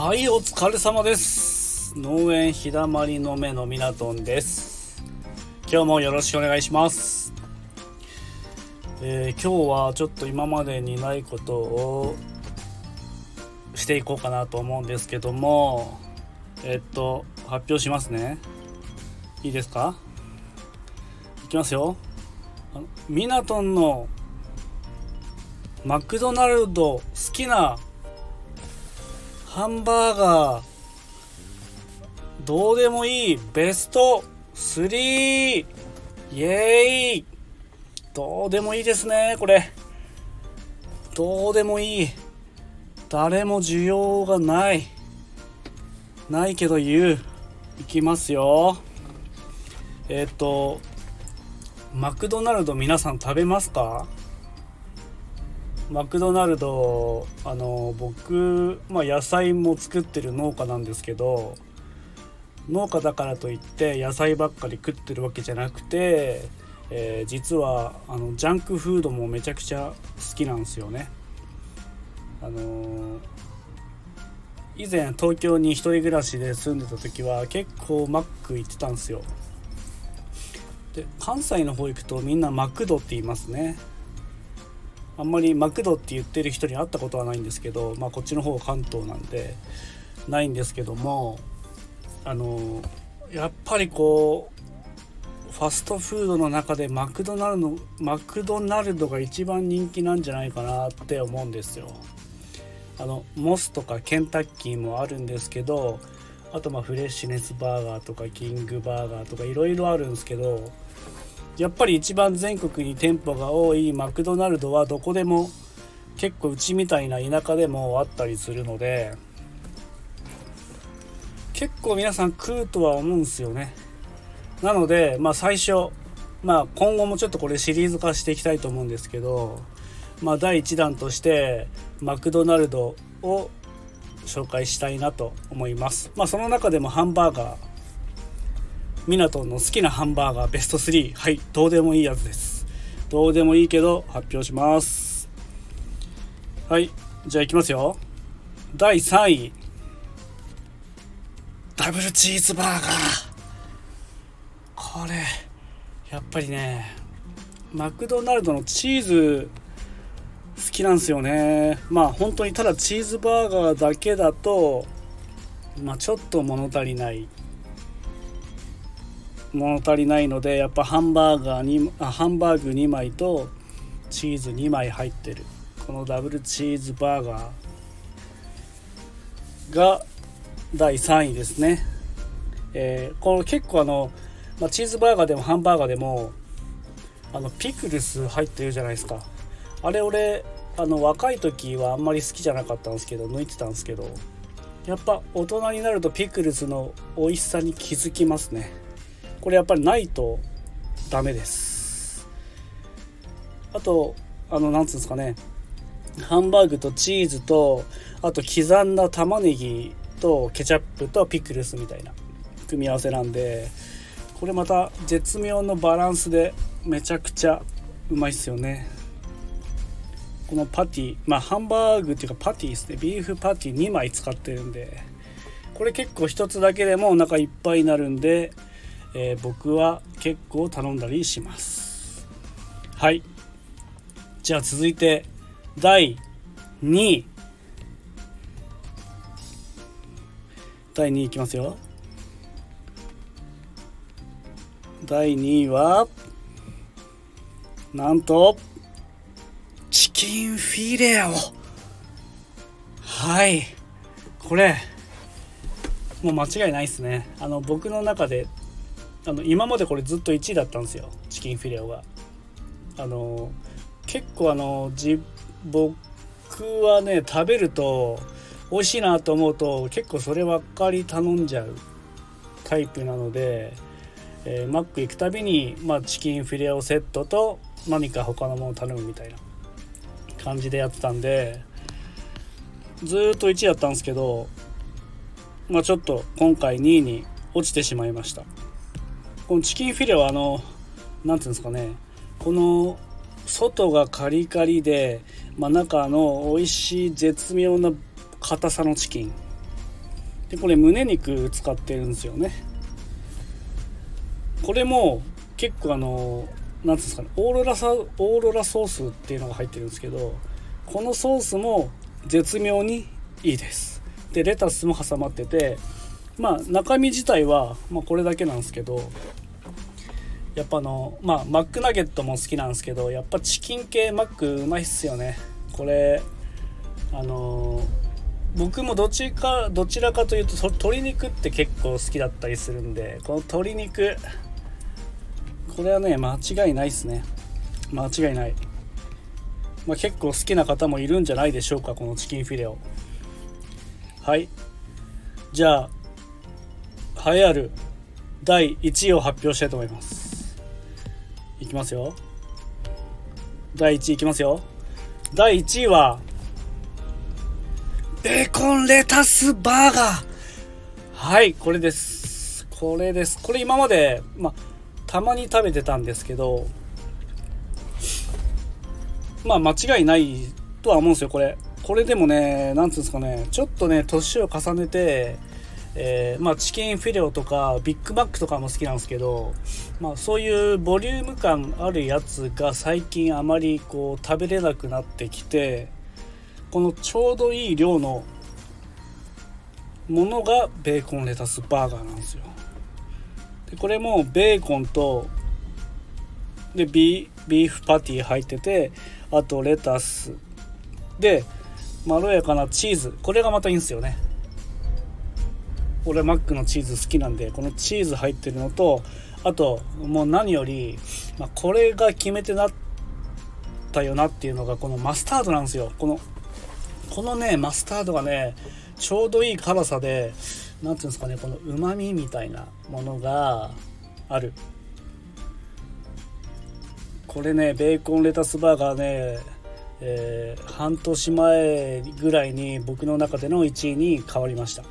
はいお疲れ様です。農園ひだまりの目のみなとんです。今日もよろしくお願いします。えー、今日はちょっと今までにないことをしていこうかなと思うんですけどもえ、っと発表しますね。いいですか？いきますよ。ミナトンのマクドナルド好きなハンバーガー。どうでもいい。ベスト3イエーイ。どうでもいいですねこれ。どうでもいい。誰も需要がない。ないけど言う。いきますよ。えっ、とマクドナルド皆さん食べますか？マクドナルドあの僕、まあ、野菜も作ってる農家なんですけど農家だからといって野菜ばっかり食ってるわけじゃなくて、えー、実はあのジャンクフードもめちゃくちゃ好きなんですよね。あのー、以前東京に1人暮らしで住んでた時は結構マック行ってたんですよ。で関西の方行くとみんなマクドって言いますね。あんまりマクドって言ってる人に会ったことはないんですけど、まあ、こっちの方関東なんでないんですけどもあのやっぱりこうファストフードの中でマクドナルドマクドナルドが一番人気なんじゃないかなって思うんですよ。あのモスとかケンタッキーもあるんですけどあとまあフレッシュネスバーガーとかキングバーガーとかいろいろあるんですけどやっぱり一番全国に店舗が多いマクドナルドはどこでも結構うちみたいな田舎でもあったりするので結構皆さん食うとは思うんですよね。なのでまあ最初まあ今後もちょっとこれシリーズ化していきたいと思うんですけどまあ第1弾としてマクドナルドを紹介したいなと思います。まあその中でもハンバーガーミナトンの好きなハンバーガーベスト3はいどうでもいいやつです。どうでもいいけど発表します。はいじゃあいきますよ。第3位。ダブルチーズバーガー。これやっぱりねマクドナルドのチーズ好きなんですよね。まあ本当にただチーズバーガーだけだとまあちょっと物足りない。物足りないのでやっぱハンバーガーにあハンバーグ2枚とチーズ2枚入ってる。このダブルチーズバーガーが第3位ですね、えー、この結構あの、まあ、チーズバーガーでもハンバーガーでもあのピクルス入ってるじゃないですか。あれ俺あの若い時はあんまり好きじゃなかったんですけど抜いてたんですけどやっぱ大人になるとピクルスの美味しさに気づきますね。これやっぱりないとダメです。あとあのなんつうんですかね。ハンバーグとチーズとあと刻んだ玉ねぎとケチャップとピクルスみたいな組み合わせなんでこれまた絶妙のバランスでめちゃくちゃうまいっすよね。このパティまあハンバーグっていうかパティですね。ビーフパティ2枚使ってるんでこれ結構1つだけでもお腹いっぱいになるんでえー、僕は結構頼んだりします。はい。じゃあ続いて第2位第2位いきますよ。第2位はなんとチキンフィレオ。はい。これもう間違いないですね。あの僕の中であの今までこれずっと1位だったんですよチキンフィレオが。あの結構あのじ僕はね食べると美味しいなと思うと結構そればっかり頼んじゃうタイプなので、えー、マック行くたびに、まあ、チキンフィレオセットと何か他のもの頼むみたいな感じでやってたんでずっと1位だったんですけど、まあ、ちょっと今回2位に落ちてしまいました。このチキンフィレはあの何ていうんですかね。この外がカリカリで、まあ、中の美味しい絶妙な硬さのチキン。でこれ胸肉使ってるんですよね。これも結構あの何ていうんですかね。オーロラサオーロラソースっていうのが入ってるんですけどこのソースも絶妙にいいです。でレタスも挟まっててまあ中身自体は、まあ、これだけなんですけどやっぱあのまあマックナゲットも好きなんですけどやっぱチキン系マックうまいっすよね。これあの僕もどっちかどちらかというと鶏肉って結構好きだったりするんでこの鶏肉これはね間違いないっすね。間違いない、まあ、結構好きな方もいるんじゃないでしょうかこのチキンフィレオはい。じゃあ栄えある第1位を発表したいと思います。いきますよ。第1位いきますよ。第1位はベーコンレタスバーガー。はいこれです。これです。これ今までまあたまに食べてたんですけどまあ間違いないとは思うんですよこれ。これでもね何ていうんですかねちょっとね年を重ねてえー、まあ、チキンフィレオとかビッグマックとかも好きなんですけど、まあ、そういうボリューム感あるやつが最近あまりこう食べれなくなってきてこのちょうどいい量のものがベーコンレタスバーガーなんですよ。でこれもベーコンとでビーフパティ入っててあとレタスでまろやかなチーズ。これがまたいいんですよね。俺マックのチーズ好きなんでこのチーズ入ってるのとあともう何より、まあ、これが決め手なったよなっていうのがこのマスタードなんですよ。このこのねマスタードがねちょうどいい辛さで何ていうんですかねこのうまみみたいなものがある。これねベーコンレタスバーガーね、えー、半年前ぐらいに僕の中での1位に変わりました。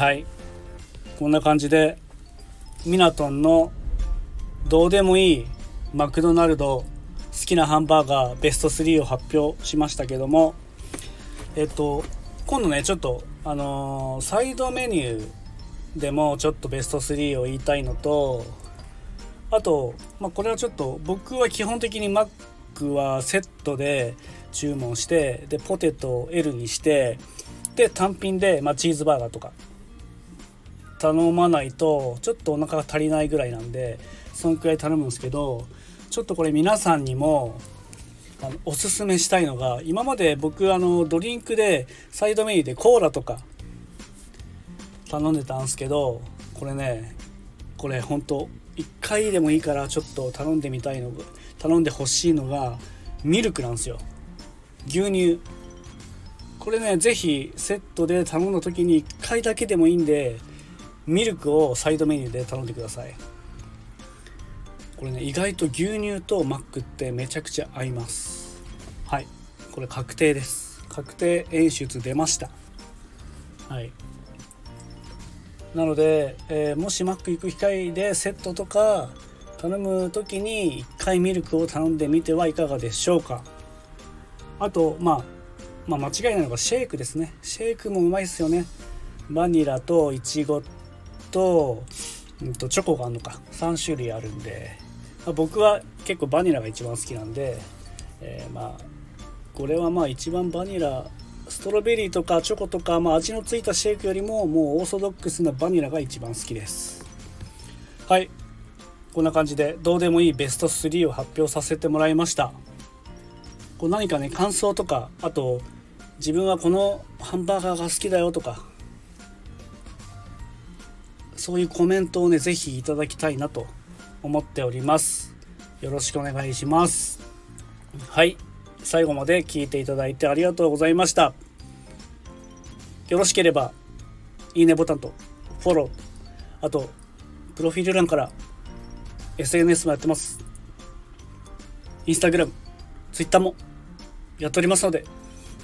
はい。こんな感じでミナトンのどうでもいいマクドナルド好きなハンバーガーベスト3を発表しましたけどもえっと今度ねちょっとあのー、サイドメニューでもちょっとベスト3を言いたいのとあと、まあ、これはちょっと僕は基本的にマックはセットで注文してでポテトを L にしてで単品で、まあ、チーズバーガーとか。頼まないとちょっとお腹が足りないぐらいなんでそんくらい頼むんですけどちょっとこれ皆さんにもあのおすすめしたいのが今まで僕あのドリンクでサイドメニューでコーラとか頼んでたんですけどこれねこれほんと1回でもいいからちょっと頼んでみたいの頼んでほしいのがミルクなんですよ。牛乳。これね是非セットで頼んだ時に1回だけでもいいんでミルクをサイドメニューで頼んでください。これね意外と牛乳とマックってめちゃくちゃ合います。はい。これ確定です。確定演出出ました。はい。なので、えー、もしマック行く機会でセットとか頼む時に1回ミルクを頼んでみてはいかがでしょうか。あと、まあ、まあ間違いないのがシェイクですね。シェイクもうまいですよね。バニラとイチゴと,、うんとチョコがあるのか。3種類あるんで、まあ、僕は結構バニラが一番好きなんで、えー、まあこれはまあ一番バニラストロベリーとかチョコとか、まあ、味のついたシェイクよりももうオーソドックスなバニラが一番好きです。はい。こんな感じでどうでもいいベスト3を発表させてもらいました。こう何かね感想とかあと自分はこのハンバーガーが好きだよとかそういうコメントをね、ぜひいただきたいなと思っております。よろしくお願いします。はい。最後まで聞いていただいてありがとうございました。よろしければ、いいねボタンとフォロー、あと、プロフィール欄から SNS もやってます。インスタグラム、ツイッターもやっておりますので、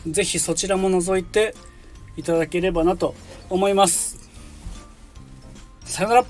ぜひそちらも覗いていただければなと思います。さよなら